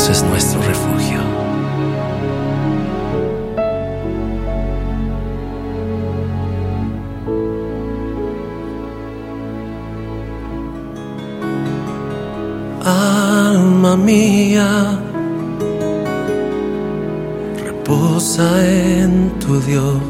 Dios es nuestro refugio. Alma mía, reposa en tu Dios.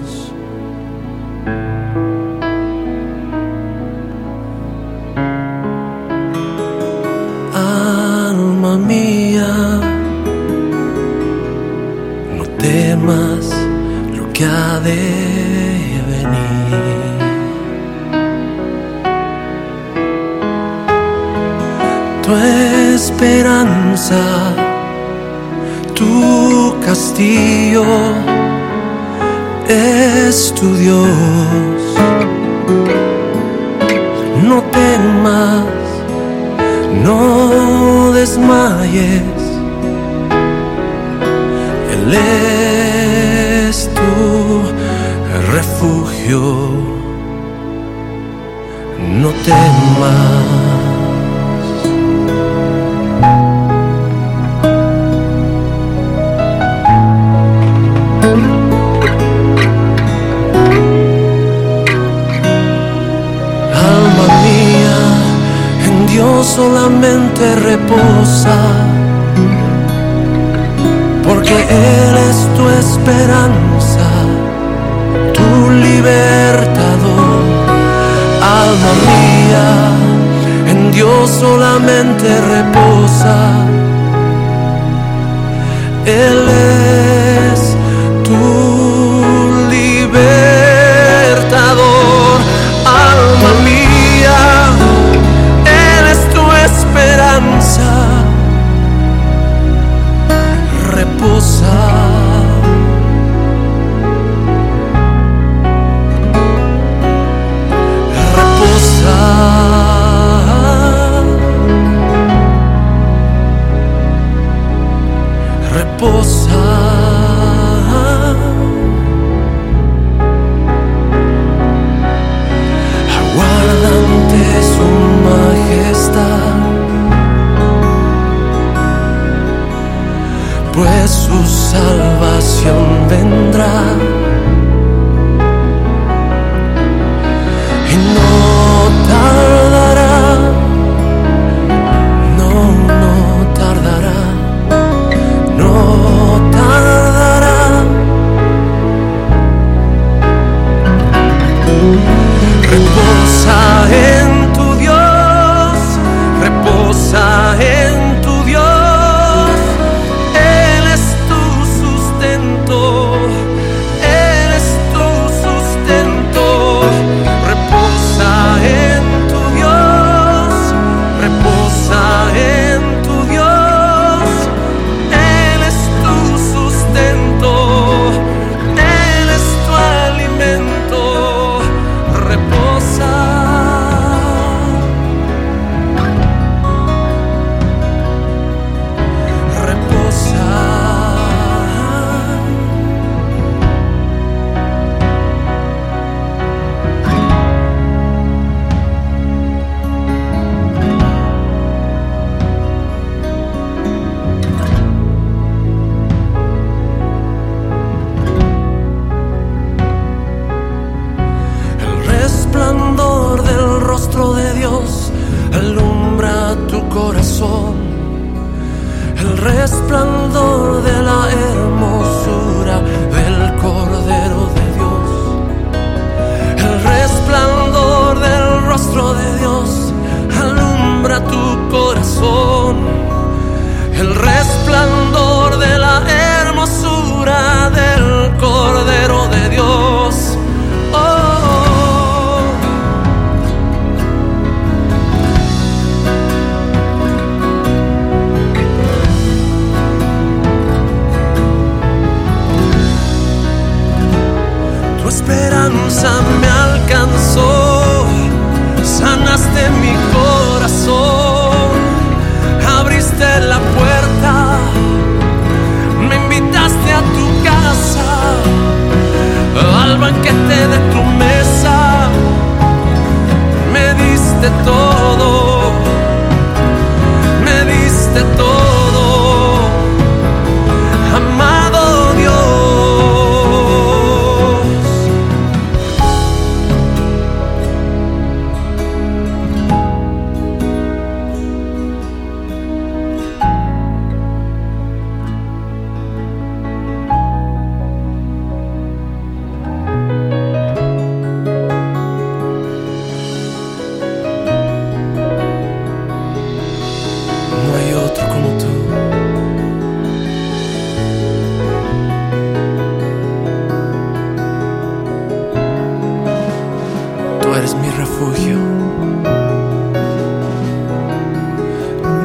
Eres mi refugio.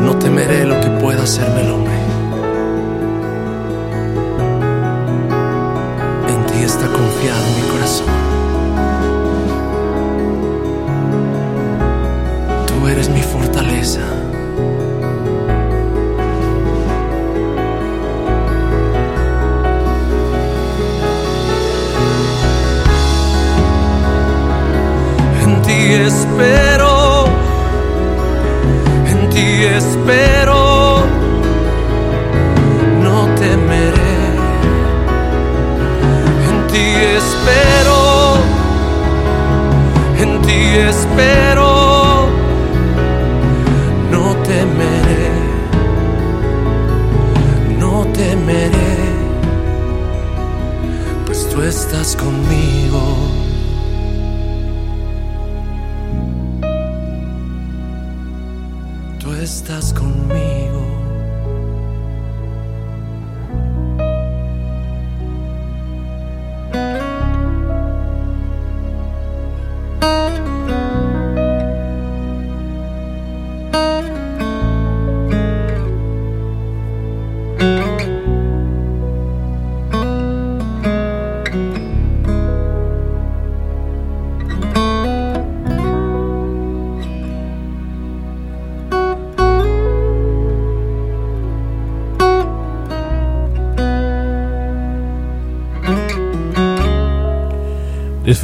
No temeré lo que pueda hacerme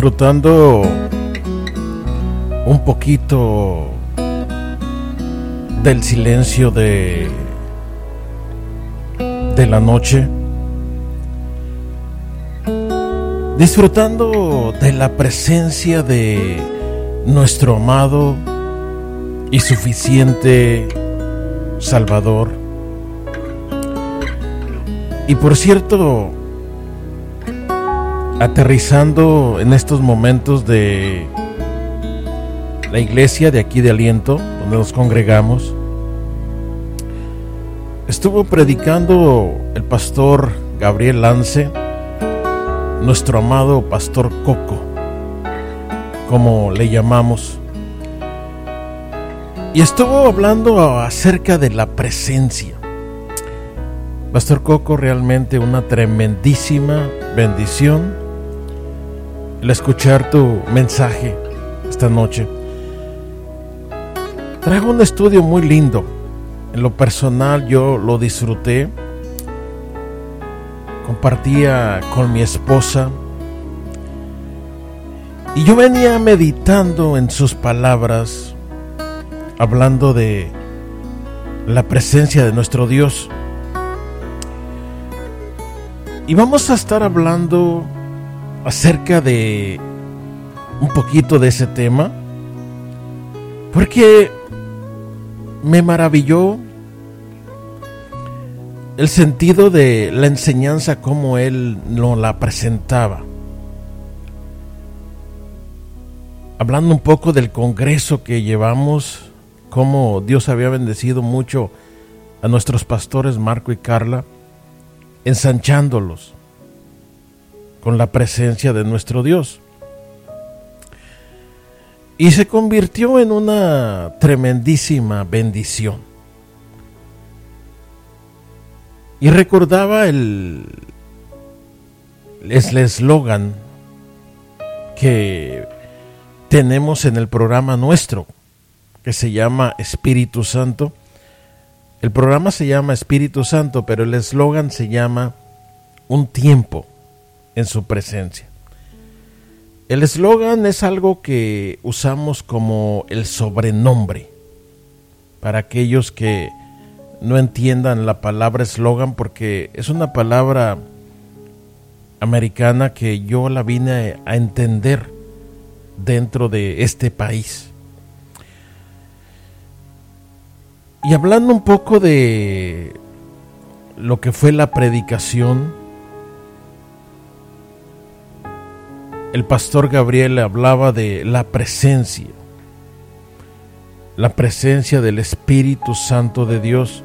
disfrutando un poquito del silencio de de la noche, disfrutando de la presencia de nuestro amado y suficiente Salvador. Y por cierto, aterrizando en estos momentos de la iglesia de aquí de Aliento, donde nos congregamos, estuvo predicando el pastor Gabriel Lance, nuestro amado pastor Coco, como le llamamos. Y estuvo hablando acerca de la presencia. Pastor Coco, realmente una tremendísima bendición el escuchar tu mensaje esta noche. Traigo un estudio muy lindo. En lo personal yo lo disfruté. Compartía con mi esposa. Y yo venía meditando en sus palabras, hablando de la presencia de nuestro Dios. Y vamos a estar hablando acerca de un poquito de ese tema, porque me maravilló el sentido de la enseñanza como él nos la presentaba. Hablando un poco del congreso que llevamos, cómo Dios había bendecido mucho a nuestros pastores Marco y Carla, ensanchándolos con la presencia de nuestro Dios. Y se convirtió en una tremendísima bendición. Y recordaba el eslogan que tenemos en el programa nuestro, que se llama Espíritu Santo. El programa se llama Espíritu Santo, pero el eslogan se llama Un tiempo en su presencia. El eslogan es algo que usamos como el sobrenombre para aquellos que no entiendan la palabra eslogan porque es una palabra americana que yo la vine a entender dentro de este país. Y hablando un poco de lo que fue la predicación, el pastor Gabriel hablaba de la presencia, la presencia del Espíritu Santo de Dios.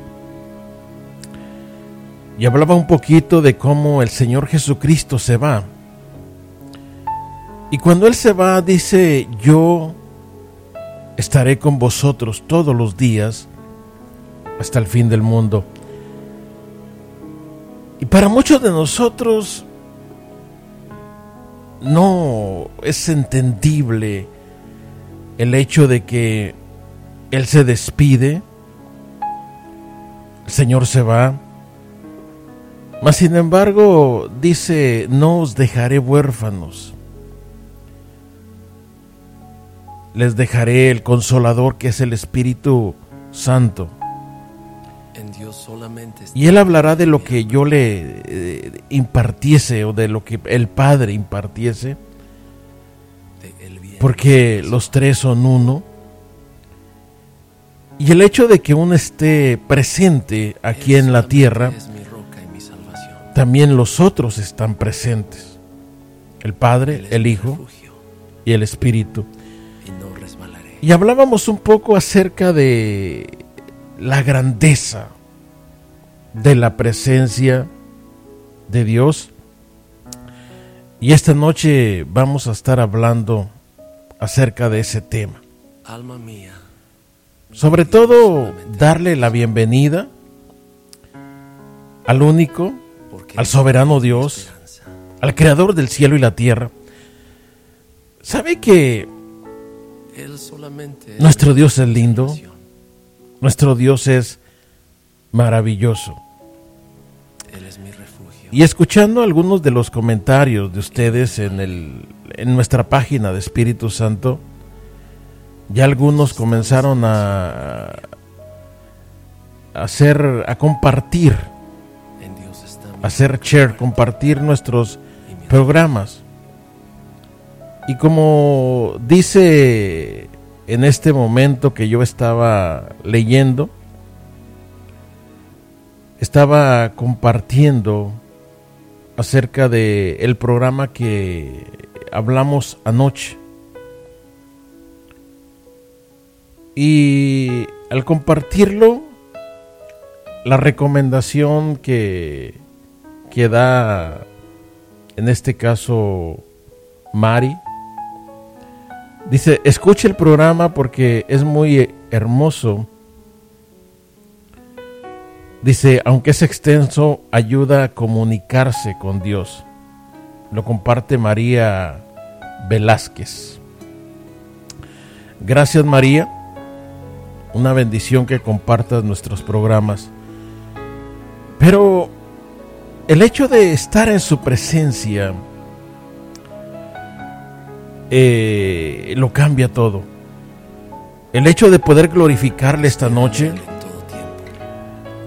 Y hablaba un poquito de cómo el Señor Jesucristo se va. Y cuando Él se va, dice, yo estaré con vosotros todos los días hasta el fin del mundo. Y para muchos de nosotros no es entendible el hecho de que Él se despide, el Señor se va, mas sin embargo dice, no os dejaré huérfanos, les dejaré el consolador que es el Espíritu Santo. Y Él hablará de lo que yo le eh, impartiese o de lo que el Padre impartiese. Porque los tres son uno. Y el hecho de que uno esté presente aquí en la tierra, también los otros están presentes. El Padre, el Hijo y el Espíritu. Y hablábamos un poco acerca de la grandeza de la presencia de Dios. Y esta noche vamos a estar hablando acerca de ese tema. Alma mía. Sobre todo darle la bienvenida al único, al soberano Dios, al creador del cielo y la tierra. ¿Sabe que nuestro Dios es lindo? Nuestro Dios es maravilloso. Y escuchando algunos de los comentarios de ustedes en, el, en nuestra página de Espíritu Santo, ya algunos comenzaron a, hacer, a compartir hacer share, compartir nuestros programas. Y como dice en este momento que yo estaba leyendo, estaba compartiendo acerca de el programa que hablamos anoche. Y al compartirlo, la recomendación que, que da, en este caso, Mari, dice, escuche el programa porque es muy hermoso. Dice, aunque es extenso, ayuda a comunicarse con Dios. Lo comparte María Velázquez. Gracias María una bendición que compartas nuestros programas. Pero el hecho de estar en su presencia eh, lo cambia todo. El hecho de poder glorificarle esta noche,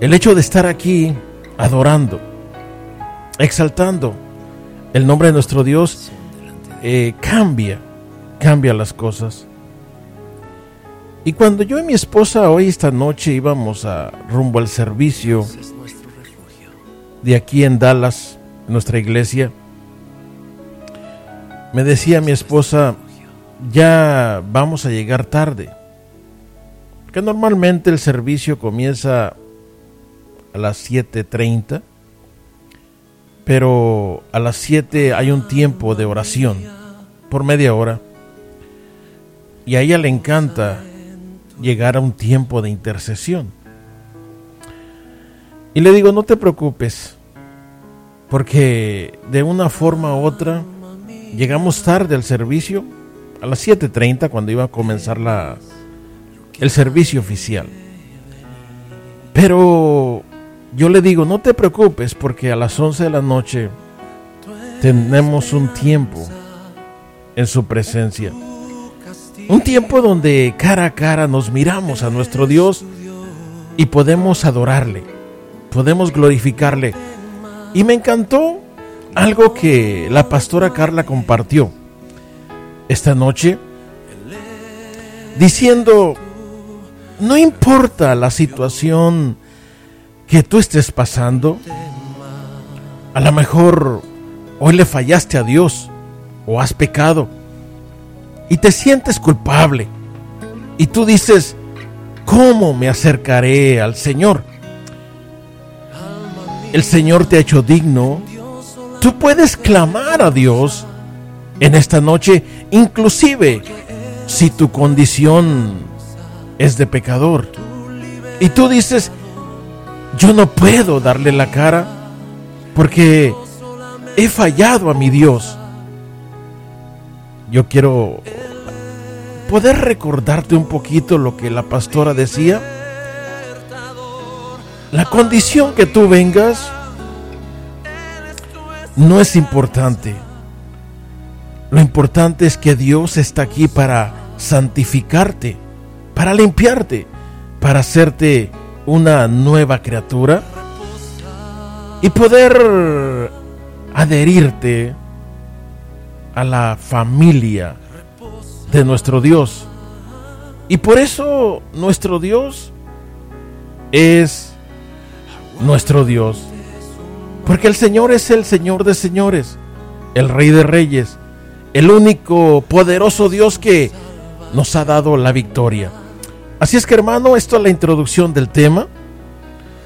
el hecho de estar aquí adorando, exaltando el nombre de nuestro Dios, eh, cambia, cambia las cosas. Y cuando yo y mi esposa hoy esta noche íbamos a rumbo al servicio de aquí en Dallas, en nuestra iglesia, me decía mi esposa, ya vamos a llegar tarde. Que normalmente el servicio comienza a las 7.30, pero a las 7 hay un tiempo de oración por media hora. Y a ella le encanta llegar a un tiempo de intercesión. Y le digo, no te preocupes, porque de una forma u otra llegamos tarde al servicio, a las 7.30 cuando iba a comenzar la, el servicio oficial. Pero yo le digo, no te preocupes, porque a las 11 de la noche tenemos un tiempo en su presencia. Un tiempo donde cara a cara nos miramos a nuestro Dios y podemos adorarle, podemos glorificarle. Y me encantó algo que la pastora Carla compartió esta noche, diciendo, no importa la situación que tú estés pasando, a lo mejor hoy le fallaste a Dios o has pecado y te sientes culpable. Y tú dices, ¿cómo me acercaré al Señor? El Señor te ha hecho digno. Tú puedes clamar a Dios en esta noche, inclusive si tu condición es de pecador. Y tú dices, yo no puedo darle la cara porque he fallado a mi Dios. Yo quiero poder recordarte un poquito lo que la pastora decía. La condición que tú vengas no es importante. Lo importante es que Dios está aquí para santificarte, para limpiarte, para hacerte una nueva criatura y poder adherirte a la familia de nuestro Dios. Y por eso nuestro Dios es nuestro Dios. Porque el Señor es el Señor de señores, el Rey de reyes, el único poderoso Dios que nos ha dado la victoria. Así es que hermano, esto es la introducción del tema.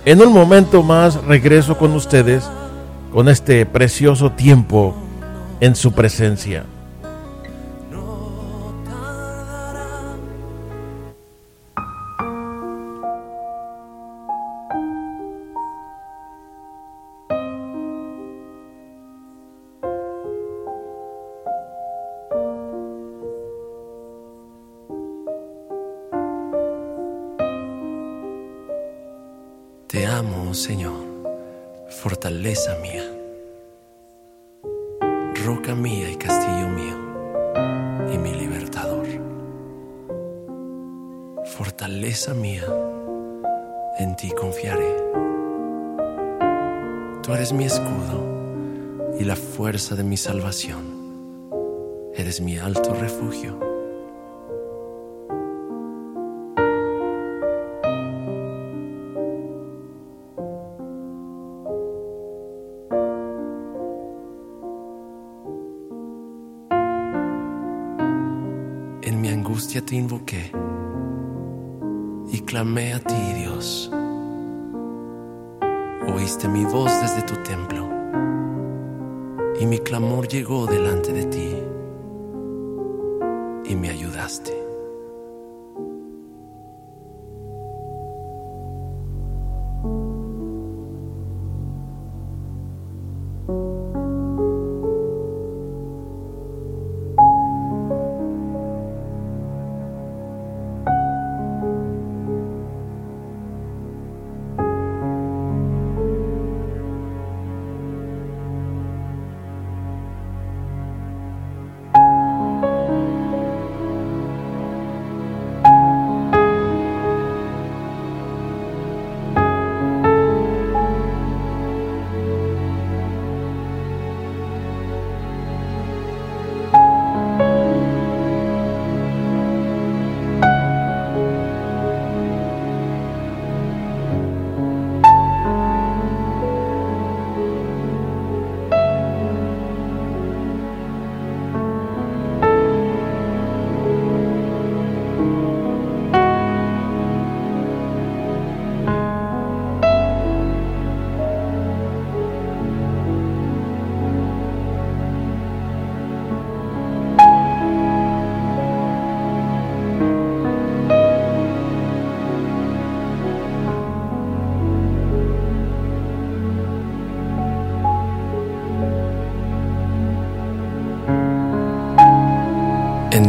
En un momento más regreso con ustedes con este precioso tiempo en su presencia. Mi salvación. Eres mi alto refugio. En mi angustia te invoqué y clamé a ti, Dios. Oíste mi voz desde tu templo y mi clamor llegó delante de ti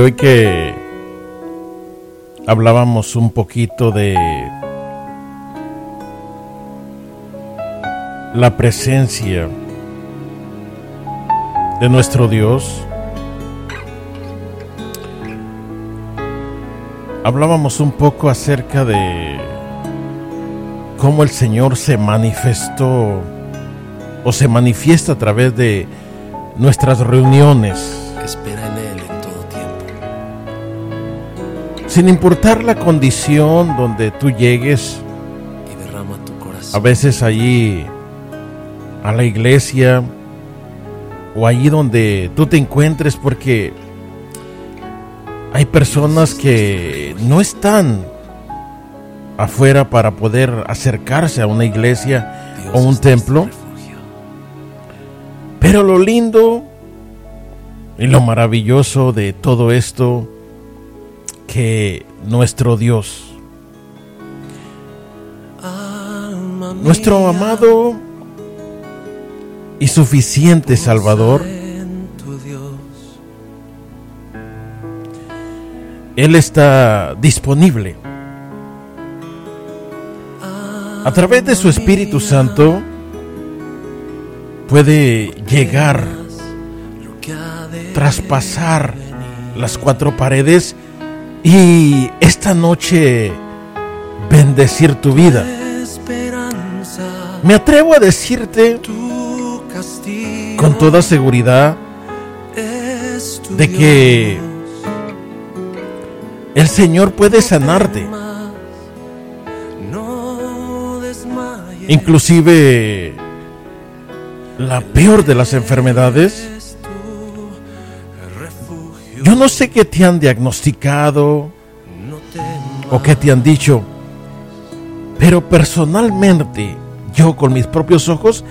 Hoy que hablábamos un poquito de la presencia de nuestro Dios, hablábamos un poco acerca de cómo el Señor se manifestó o se manifiesta a través de nuestras reuniones. Sin importar la condición donde tú llegues, y derrama tu a veces allí a la iglesia o allí donde tú te encuentres porque hay personas que no están afuera para poder acercarse a una iglesia Dios o un templo. Pero lo lindo y lo maravilloso de todo esto, que nuestro Dios, nuestro amado y suficiente Salvador, Él está disponible. A través de su Espíritu Santo puede llegar, traspasar las cuatro paredes y esta noche bendecir tu vida. Me atrevo a decirte con toda seguridad de que el Señor puede sanarte. Inclusive la peor de las enfermedades. Yo no sé qué te han diagnosticado o qué te han dicho, pero personalmente yo con mis propios ojos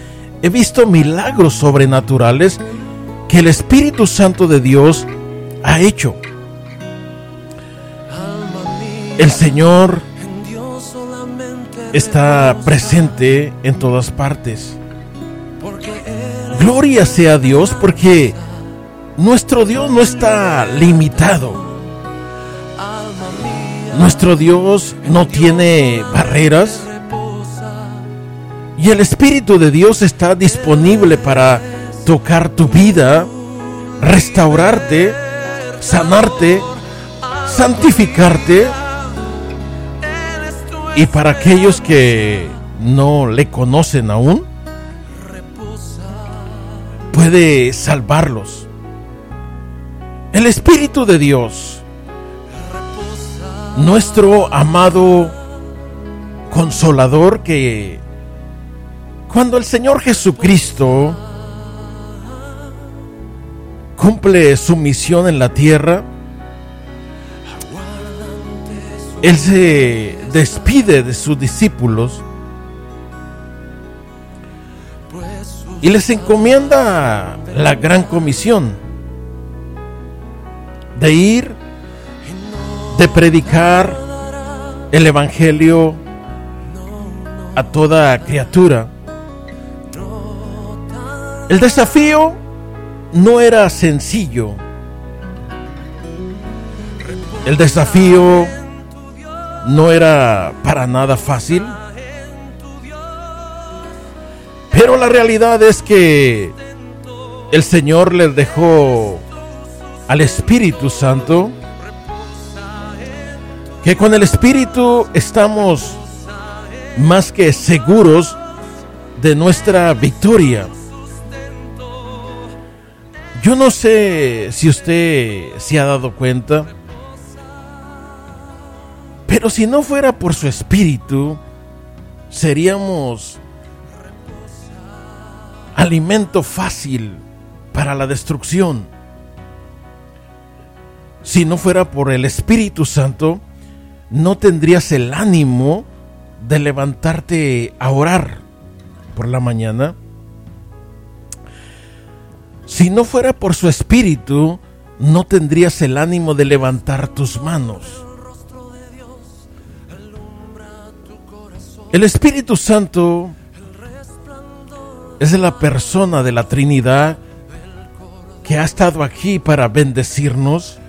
he visto milagros sobrenaturales que el Espíritu Santo de Dios ha hecho. El Señor está presente en todas partes. Gloria sea a Dios porque nuestro Dios no está limitado. Nuestro Dios no tiene barreras. Y el Espíritu de Dios está disponible para tocar tu vida, restaurarte, sanarte, santificarte y para aquellos que no le conocen aún, puede salvarlos. El Espíritu de Dios, nuestro amado consolador que cuando el Señor Jesucristo cumple su misión en la tierra, Él se despide de sus discípulos y les encomienda la gran comisión de ir, de predicar el Evangelio a toda criatura. El desafío no era sencillo. El desafío no era para nada fácil. Pero la realidad es que el Señor les dejó al Espíritu Santo, que con el Espíritu estamos más que seguros de nuestra victoria. Yo no sé si usted se ha dado cuenta, pero si no fuera por su espíritu, seríamos alimento fácil para la destrucción. Si no fuera por el Espíritu Santo, no tendrías el ánimo de levantarte a orar por la mañana. Si no fuera por su Espíritu, no tendrías el ánimo de levantar tus manos. El Espíritu Santo es la persona de la Trinidad que ha estado aquí para bendecirnos.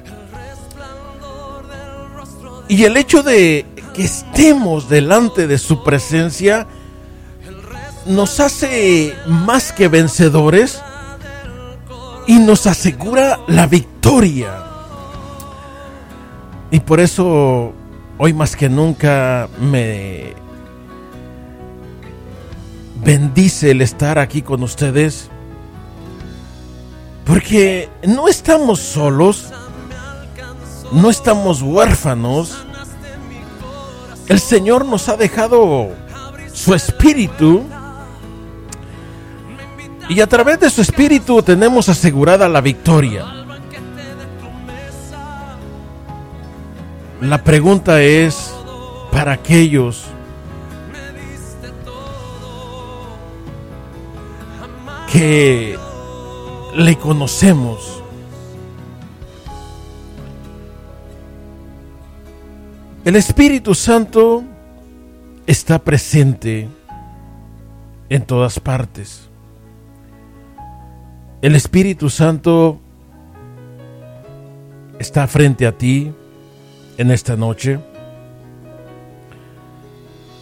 Y el hecho de que estemos delante de su presencia nos hace más que vencedores y nos asegura la victoria. Y por eso hoy más que nunca me bendice el estar aquí con ustedes. Porque no estamos solos, no estamos huérfanos. El Señor nos ha dejado su espíritu. Y a través de su espíritu tenemos asegurada la victoria. La pregunta es para aquellos que le conocemos. El Espíritu Santo está presente en todas partes. El Espíritu Santo está frente a ti en esta noche,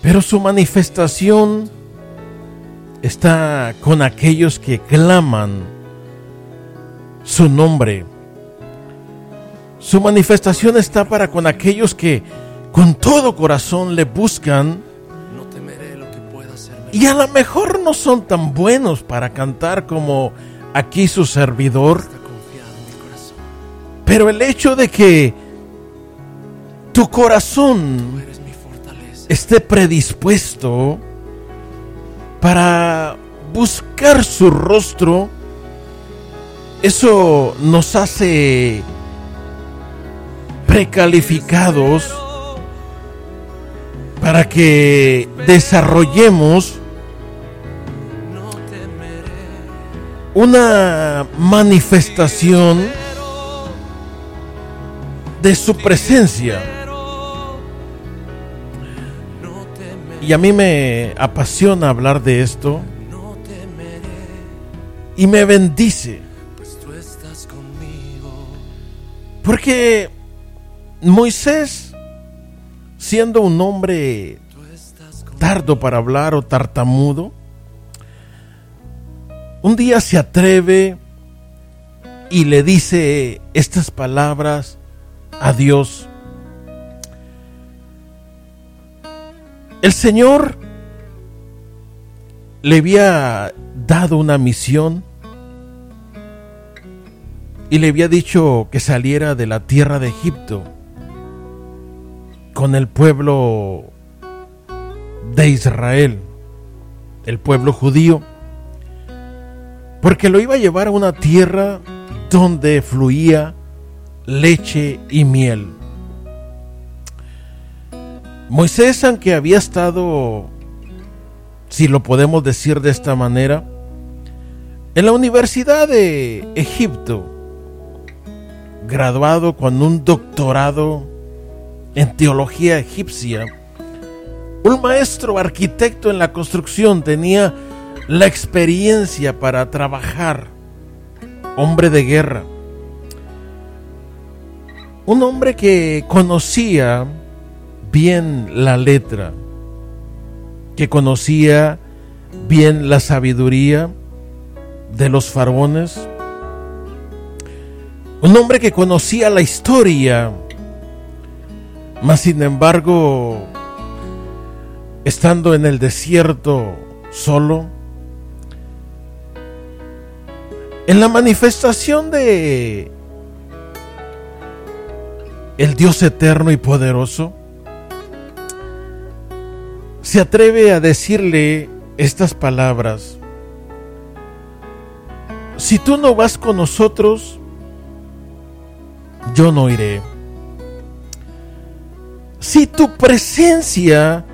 pero su manifestación está con aquellos que claman su nombre. Su manifestación está para con aquellos que con todo corazón le buscan y a lo mejor no son tan buenos para cantar como aquí su servidor. Pero el hecho de que tu corazón esté predispuesto para buscar su rostro, eso nos hace precalificados para que desarrollemos una manifestación de su presencia. Y a mí me apasiona hablar de esto. Y me bendice. Porque Moisés, siendo un hombre tardo para hablar o tartamudo, un día se atreve y le dice estas palabras a Dios. El Señor le había dado una misión y le había dicho que saliera de la tierra de Egipto con el pueblo de Israel, el pueblo judío, porque lo iba a llevar a una tierra donde fluía leche y miel. Moisés, aunque había estado, si lo podemos decir de esta manera, en la Universidad de Egipto, graduado con un doctorado en teología egipcia, un maestro arquitecto en la construcción tenía la experiencia para trabajar, hombre de guerra, un hombre que conocía bien la letra, que conocía bien la sabiduría de los faraones, un hombre que conocía la historia, mas sin embargo, estando en el desierto solo, en la manifestación de el Dios eterno y poderoso, se atreve a decirle estas palabras. Si tú no vas con nosotros, yo no iré. Si tu presencia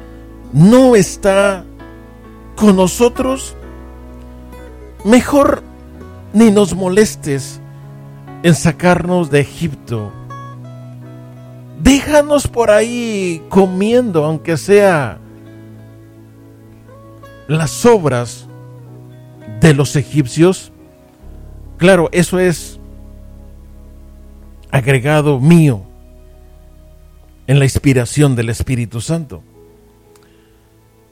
no está con nosotros, mejor ni nos molestes en sacarnos de Egipto déjanos por ahí comiendo, aunque sea las obras de los egipcios. Claro, eso es agregado mío en la inspiración del Espíritu Santo.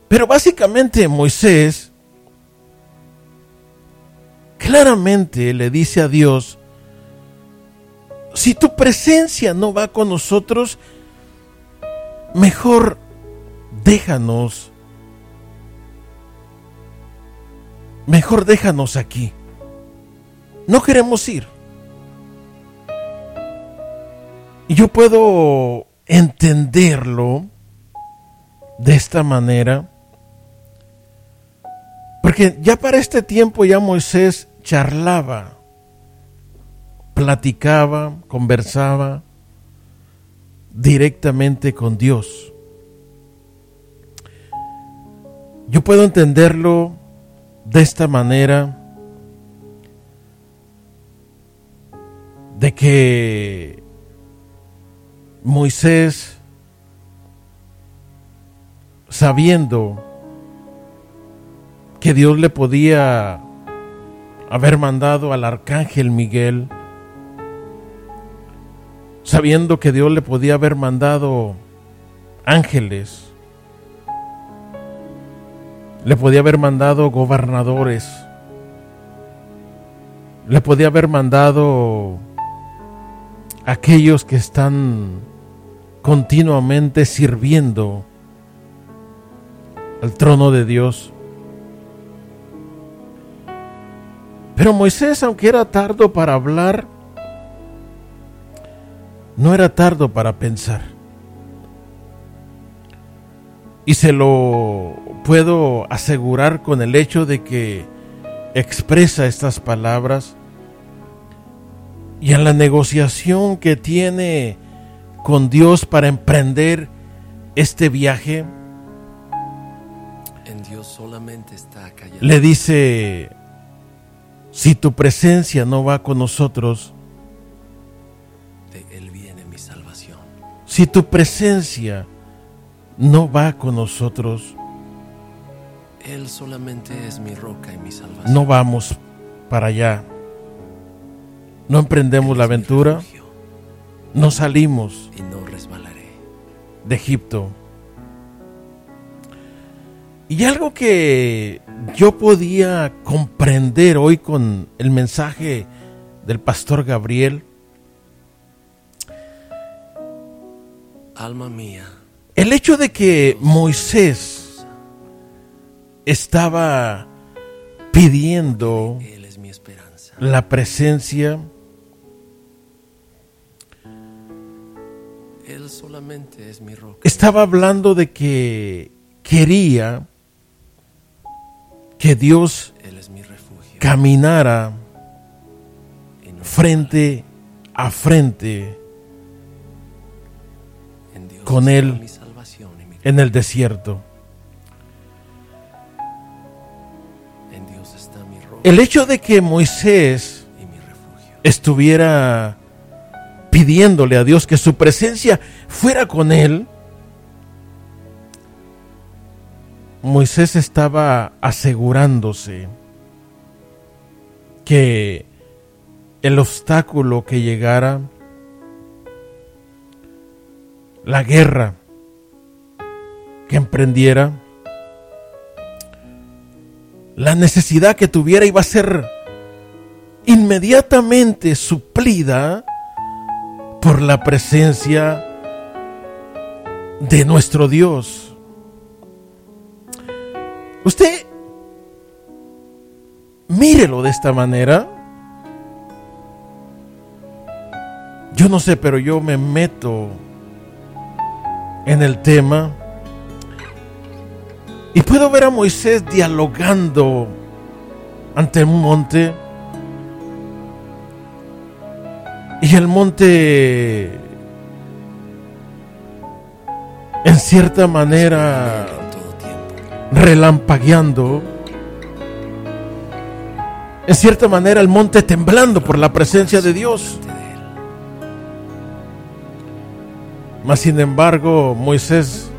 Pero básicamente Moisés claramente le dice a Dios, si tu presencia no va con nosotros, mejor déjanos. Mejor déjanos aquí. No queremos ir. Yo puedo entenderlo de esta manera. Porque ya para este tiempo ya Moisés charlaba platicaba, conversaba directamente con Dios. Yo puedo entenderlo de esta manera que Moisés, sabiendo que Dios le podía haber mandado al arcángel Miguel, sabiendo que Dios le podía haber mandado ángeles, le podía haber mandado gobernadores, le podía haber mandado aquellos que están continuamente sirviendo al trono de Dios. Pero Moisés, aunque era tardo para hablar, no era tardo para pensar. Y se lo puedo asegurar con el hecho de que expresa estas palabras y en la negociación que tiene con Dios para emprender este viaje, En Dios solamente está callado. le dice, si tu presencia no va con nosotros, De Él viene mi salvación. si tu presencia no va con nosotros, Él solamente es mi roca y mi salvación. no vamos para allá. No emprendemos Él la aventura, no salimos Y no resbalaré. de Egipto. Y algo que yo podía comprender hoy con el mensaje del pastor Gabriel, Alma mía, el hecho de que Moisés estaba pidiendo Él es mi esperanza. la presencia, mi roca. estaba hablando de que quería que Dios Él es mi refugio. caminara no frente a frente en Dios con Él mi en el desierto. en Dios está mi roca El hecho de que Moisés estuviera pidiéndole a Dios que su presencia fuera con él, Moisés estaba asegurándose que el obstáculo que llegara, la guerra que emprendiera, la necesidad que tuviera iba a ser inmediatamente suplida por la presencia de nuestro Dios. Usted mírelo de esta manera. Yo no sé, pero yo me meto en el tema y puedo ver a Moisés dialogando ante un monte. Y el monte, en cierta manera, relampagueando. En cierta manera, el monte temblando por la presencia de Dios. Mas, sin embargo, Moisés,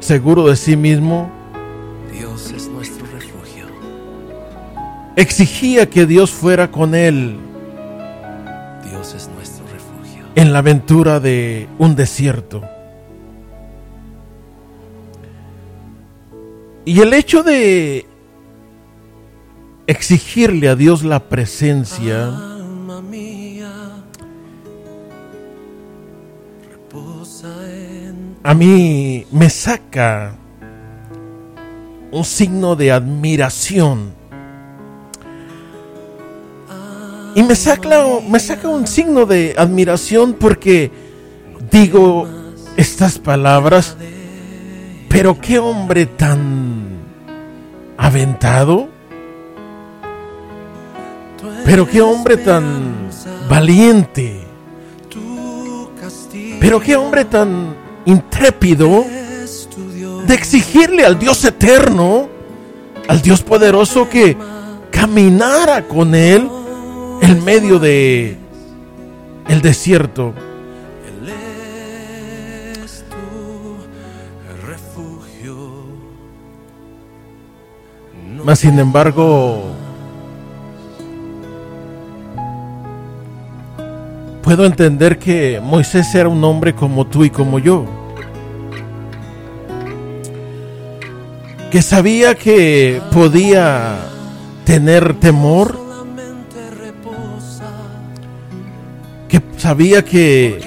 seguro de sí mismo, Dios es nuestro refugio. exigía que Dios fuera con él en la aventura de un desierto. Y el hecho de exigirle a Dios la presencia Alma mía, reposa en a mí me saca un signo de admiración. Y me saca, me saca un signo de admiración porque digo estas palabras, pero qué hombre tan aventado, pero qué hombre tan valiente, pero qué hombre tan intrépido de exigirle al Dios eterno, al Dios poderoso que caminara con él en medio de el desierto. Él es tu refugio. Mas sin embargo, puedo entender que Moisés era un hombre como tú y como yo. Que sabía que podía tener temor, que sabía que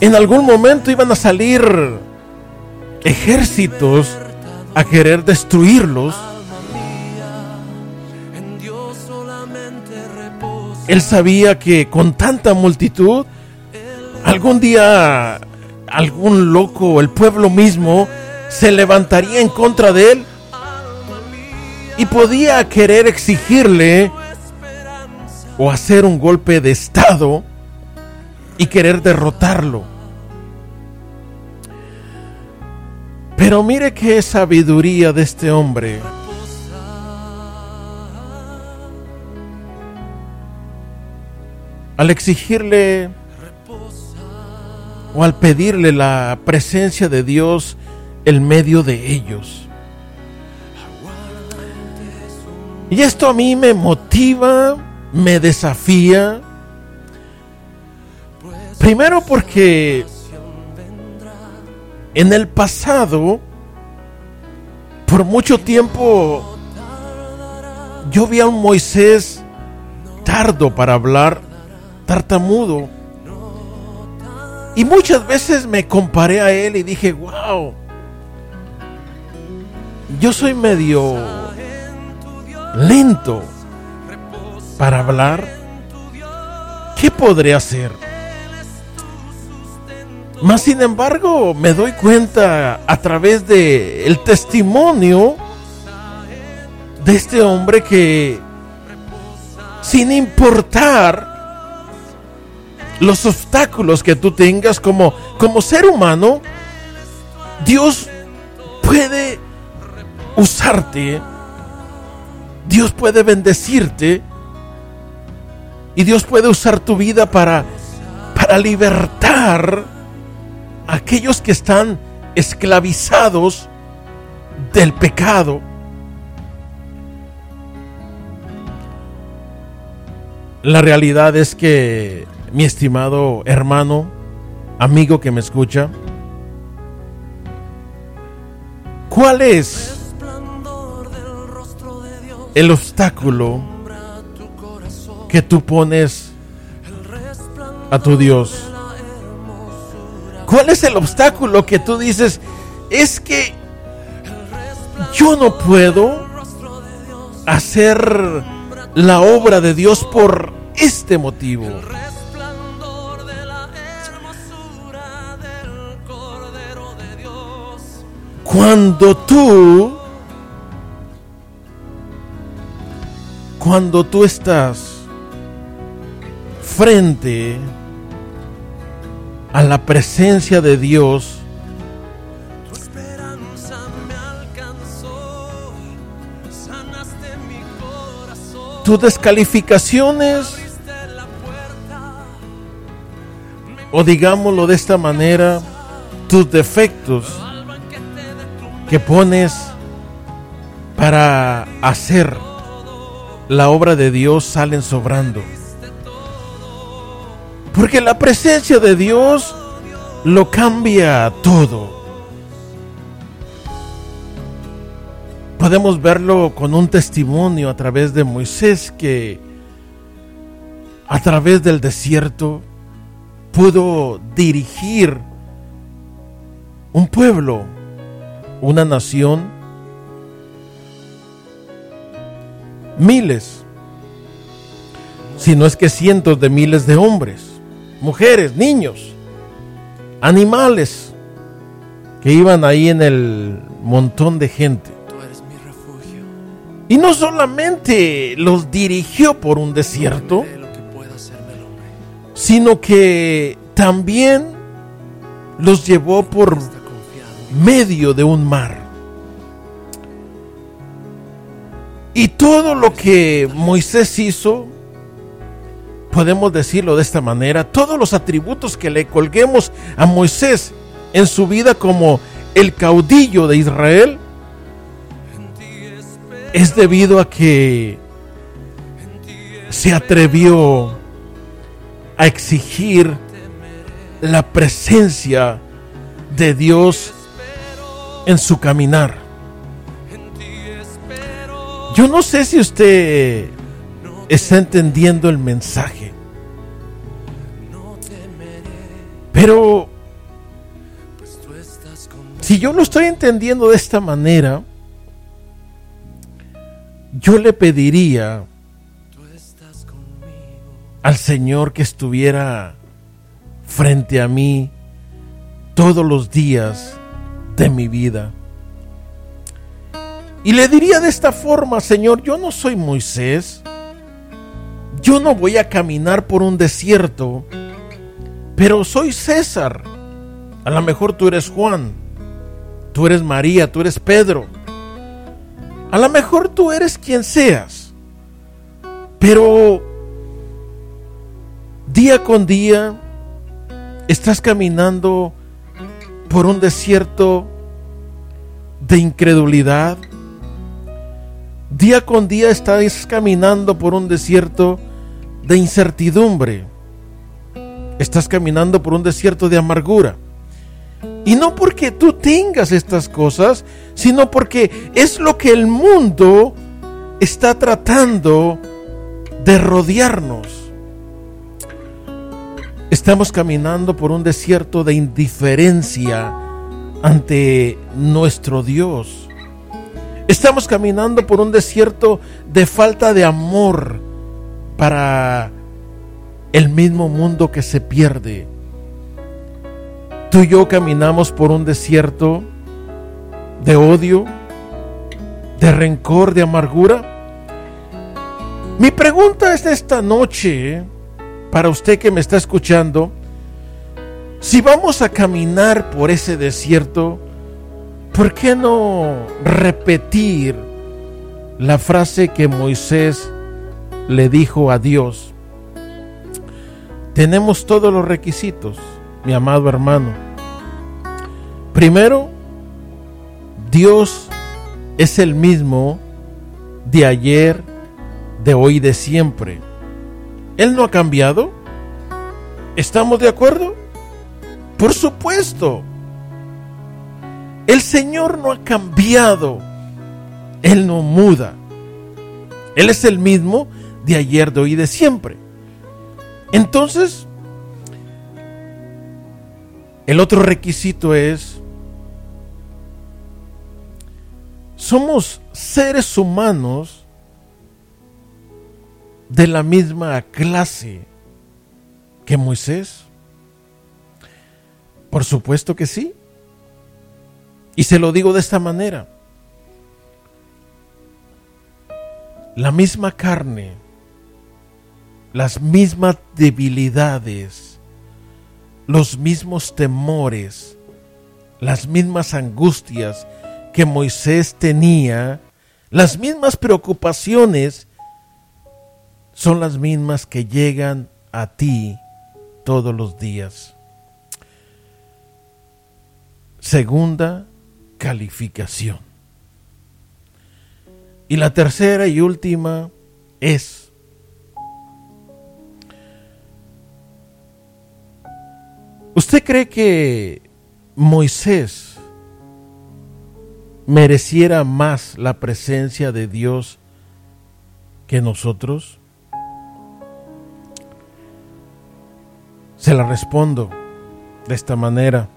en algún momento iban a salir ejércitos a querer destruirlos. Él sabía que con tanta multitud, algún día algún loco, el pueblo mismo, se levantaría en contra de él y podía querer exigirle o hacer un golpe de estado y querer derrotarlo. Pero mire qué sabiduría de este hombre. Al exigirle o al pedirle la presencia de Dios en medio de ellos. Y esto a mí me motiva, me desafía. Primero porque en el pasado, por mucho tiempo, yo vi a un Moisés tardo para hablar, tartamudo. Y muchas veces me comparé a él y dije, wow, yo soy medio lento para hablar. ¿Qué podré hacer? Mas sin embargo, me doy cuenta a través de el testimonio de este hombre que sin importar los obstáculos que tú tengas como, como ser humano, Dios puede usarte, Dios puede bendecirte y Dios puede usar tu vida para, para libertar aquellos que están esclavizados del pecado. La realidad es que mi estimado hermano, amigo que me escucha, ¿cuál es el obstáculo que tú pones a tu Dios? ¿Cuál es el obstáculo que tú dices? Es que yo no puedo hacer la obra de Dios por este motivo. Cuando tú, cuando tú estás frente a la presencia de Dios, tus descalificaciones, o digámoslo de esta manera, tus defectos que pones para hacer la obra de Dios salen sobrando. Porque la presencia de Dios lo cambia todo. Podemos verlo con un testimonio a través de Moisés que a través del desierto pudo dirigir un pueblo, una nación, miles, si no es que cientos de miles de hombres, mujeres, niños, animales que iban ahí en el montón de gente. Tú eres mi refugio. Y no solamente los dirigió por un desierto, lo que pueda sino que también los llevó por medio de un mar. Y todo lo que Moisés hizo podemos decirlo de esta manera, todos los atributos que le colguemos a Moisés en su vida como el caudillo de Israel, es debido a que se atrevió a exigir la presencia de Dios en su caminar. Yo no sé si usted está entendiendo el mensaje, pero si yo lo estoy entendiendo de esta manera, yo le pediría al Señor que estuviera frente a mí todos los días de mi vida. Y le diría de esta forma, Señor, yo no soy Moisés, yo no voy a caminar por un desierto, pero soy César. A lo mejor tú eres Juan, tú eres María, tú eres Pedro. A lo mejor tú eres quien seas, pero día con día estás caminando por un desierto de incredulidad. Día con día estás caminando por un desierto de incertidumbre. Estás caminando por un desierto de amargura. Y no porque tú tengas estas cosas, sino porque es lo que el mundo está tratando de rodearnos. Estamos caminando por un desierto de indiferencia ante nuestro Dios. Estamos caminando por un desierto de falta de amor para el mismo mundo que se pierde. Tú y yo caminamos por un desierto de odio, de rencor, de amargura. Mi pregunta es esta noche, para usted que me está escuchando, si vamos a caminar por ese desierto, ¿por qué no repetir la frase que Moisés le dijo a Dios? Tenemos todos los requisitos, mi amado hermano. Primero, Dios es el mismo de ayer, de hoy, de siempre. Él no ha cambiado. ¿Estamos de acuerdo? Por supuesto. El Señor no ha cambiado. Él no muda. Él es el mismo de ayer, de hoy y de siempre. Entonces, el otro requisito es, somos seres humanos de la misma clase que Moisés? Por supuesto que sí. Y se lo digo de esta manera. La misma carne, las mismas debilidades, los mismos temores, las mismas angustias que Moisés tenía, las mismas preocupaciones son las mismas que llegan a ti todos los días. Segunda calificación. Y la tercera y última es, ¿usted cree que Moisés mereciera más la presencia de Dios que nosotros? Se la respondo de esta manera.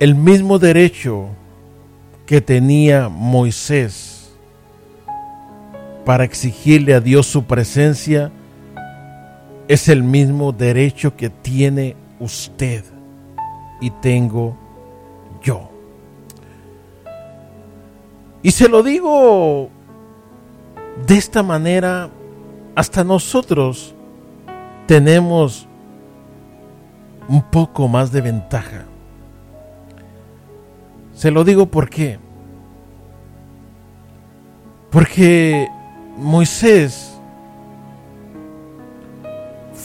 El mismo derecho que tenía Moisés para exigirle a Dios su presencia es el mismo derecho que tiene usted y tengo yo. Y se lo digo de esta manera hasta nosotros tenemos un poco más de ventaja. Se lo digo por qué. Porque Moisés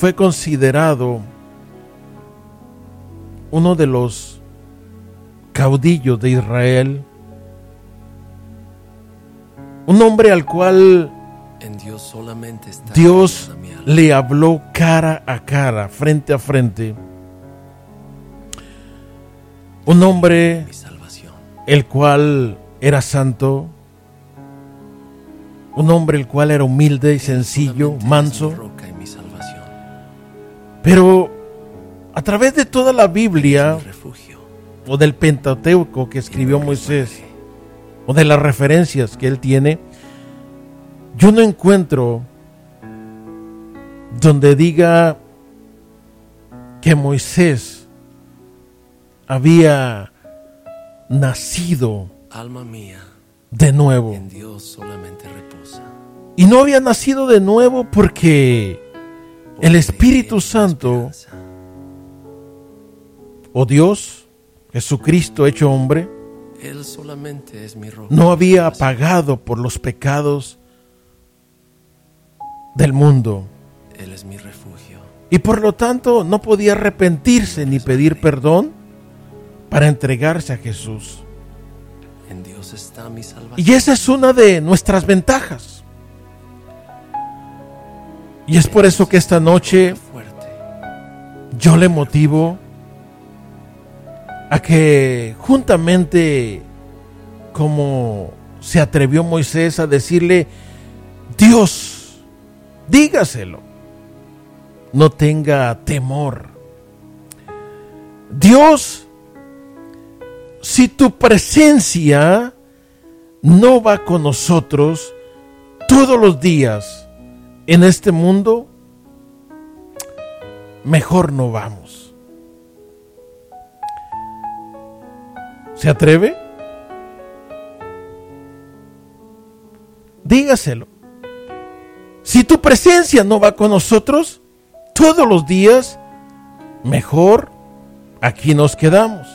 fue considerado uno de los caudillos de Israel, un hombre al cual En Dios solamente está Dios le habló cara a cara, frente a frente. Un hombre el cual era santo, un hombre el cual era humilde y sencillo, manso, pero a través de toda la Biblia refugio. o del Pentateuco que escribió Moisés o de las referencias que él tiene, yo no encuentro donde diga que Moisés había nacido Alma mía, de nuevo. en Dios solamente reposa. Y no había nacido de nuevo porque el Espíritu Santo, o Dios, Jesucristo hecho hombre, no había mi salvación. pagado por los pecados del mundo. Él es mi refugio. Y por lo tanto no podía arrepentirse ni pedir perdón para entregarse a Jesús. En Dios está mi salvación. Y esa es una de nuestras ventajas. Y es por eso que esta noche yo le motivo a que juntamente como se atrevió Moisés a decirle, Dios, dígaselo, no tenga temor. Dios, si tu presencia no va con nosotros todos los días en este mundo, mejor no vamos. ¿Se atreve? Dígaselo. Si tu presencia no va con nosotros todos los días, mejor aquí nos quedamos.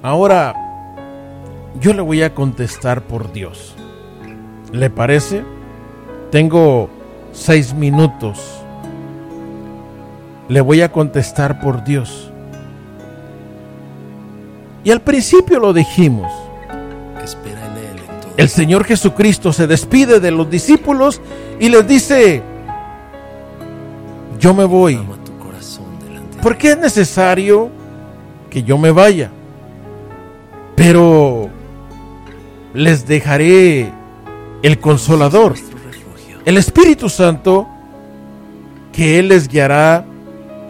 Ahora, yo le voy a contestar por Dios. ¿Le parece? Tengo seis minutos. Le voy a contestar por Dios. Y al principio lo dijimos. Espera en Él. El Señor Jesucristo se despide de los discípulos y les dice, yo me voy, de porque es necesario que yo me vaya. Pero les dejaré el consolador. El Espíritu Santo, que Él les guiará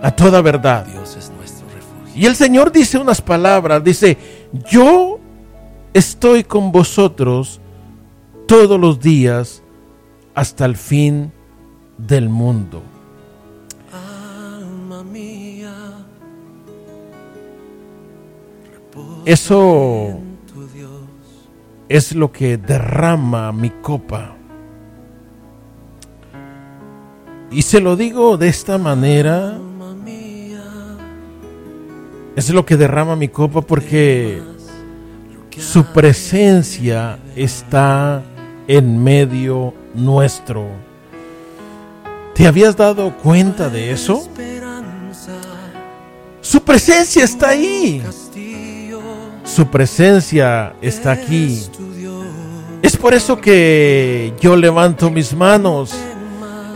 a toda verdad. Dios es nuestro refugio. Y el Señor dice unas palabras, dice, yo estoy con vosotros todos los días hasta el fin del mundo. Alma mía. Eso es lo que derrama mi copa. Y se lo digo de esta manera, es lo que derrama mi copa porque su presencia está en medio nuestro. ¿Te habías dado cuenta de eso? Su presencia está ahí. Su presencia está aquí. Es por eso que yo levanto mis manos.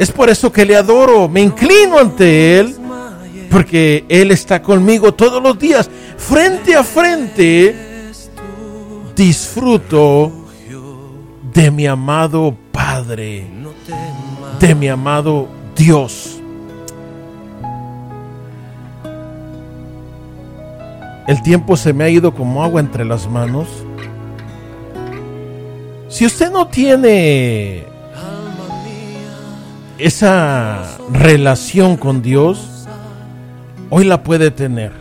Es por eso que le adoro. Me inclino ante Él. Porque Él está conmigo todos los días. Frente a frente. Disfruto de mi amado Padre. De mi amado Dios. El tiempo se me ha ido como agua entre las manos. Si usted no tiene esa relación con Dios, hoy la puede tener.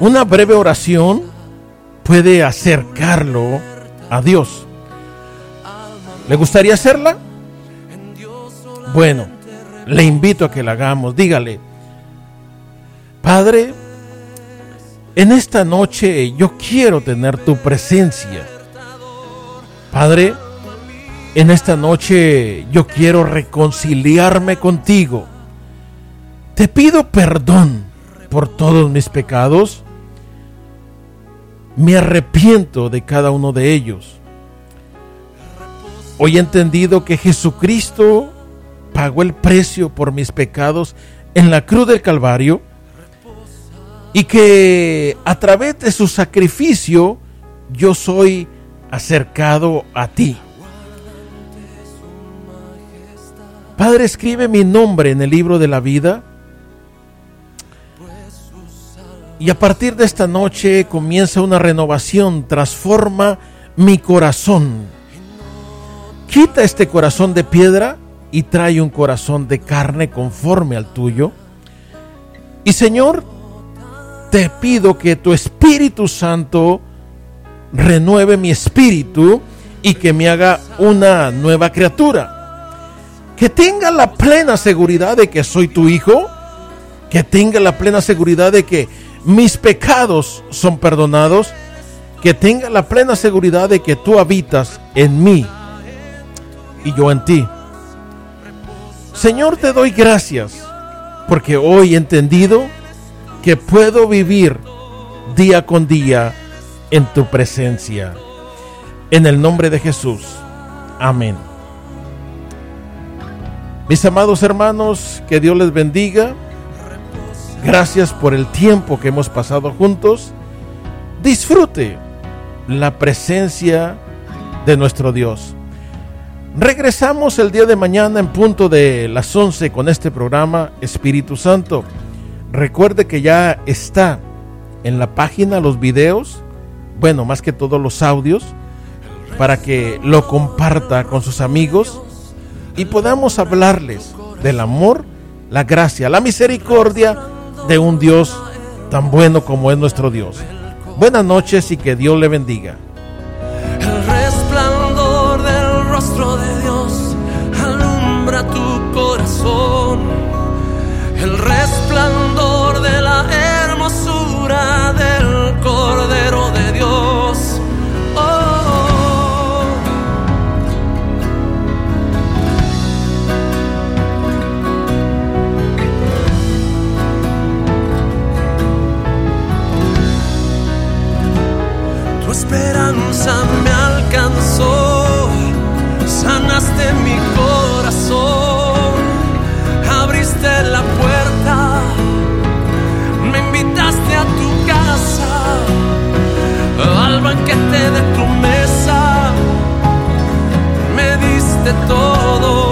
Una breve oración puede acercarlo a Dios. ¿Le gustaría hacerla? Bueno, le invito a que la hagamos. Dígale, Padre, en esta noche yo quiero tener tu presencia. Padre, en esta noche yo quiero reconciliarme contigo. Te pido perdón por todos mis pecados. Me arrepiento de cada uno de ellos. Hoy he entendido que Jesucristo pagó el precio por mis pecados en la cruz del Calvario y que a través de su sacrificio yo soy acercado a ti. Padre, escribe mi nombre en el libro de la vida. Y a partir de esta noche comienza una renovación, transforma mi corazón. Quita este corazón de piedra y trae un corazón de carne conforme al tuyo. Y Señor, te pido que tu Espíritu Santo renueve mi espíritu y que me haga una nueva criatura. Que tenga la plena seguridad de que soy tu hijo. Que tenga la plena seguridad de que mis pecados son perdonados. Que tenga la plena seguridad de que tú habitas en mí y yo en ti. Señor, te doy gracias porque hoy he entendido que puedo vivir día con día en tu presencia. En el nombre de Jesús. Amén. Mis amados hermanos, que Dios les bendiga. Gracias por el tiempo que hemos pasado juntos. Disfrute la presencia de nuestro Dios. Regresamos el día de mañana en punto de las 11 con este programa Espíritu Santo. Recuerde que ya está en la página los videos, bueno, más que todos los audios, para que lo comparta con sus amigos y podamos hablarles del amor, la gracia, la misericordia de un Dios tan bueno como es nuestro Dios. Buenas noches y que Dios le bendiga. esperanza me alcanzó, sanaste mi corazón, abriste la puerta, me invitaste a tu casa, al banquete de tu mesa, me diste todo.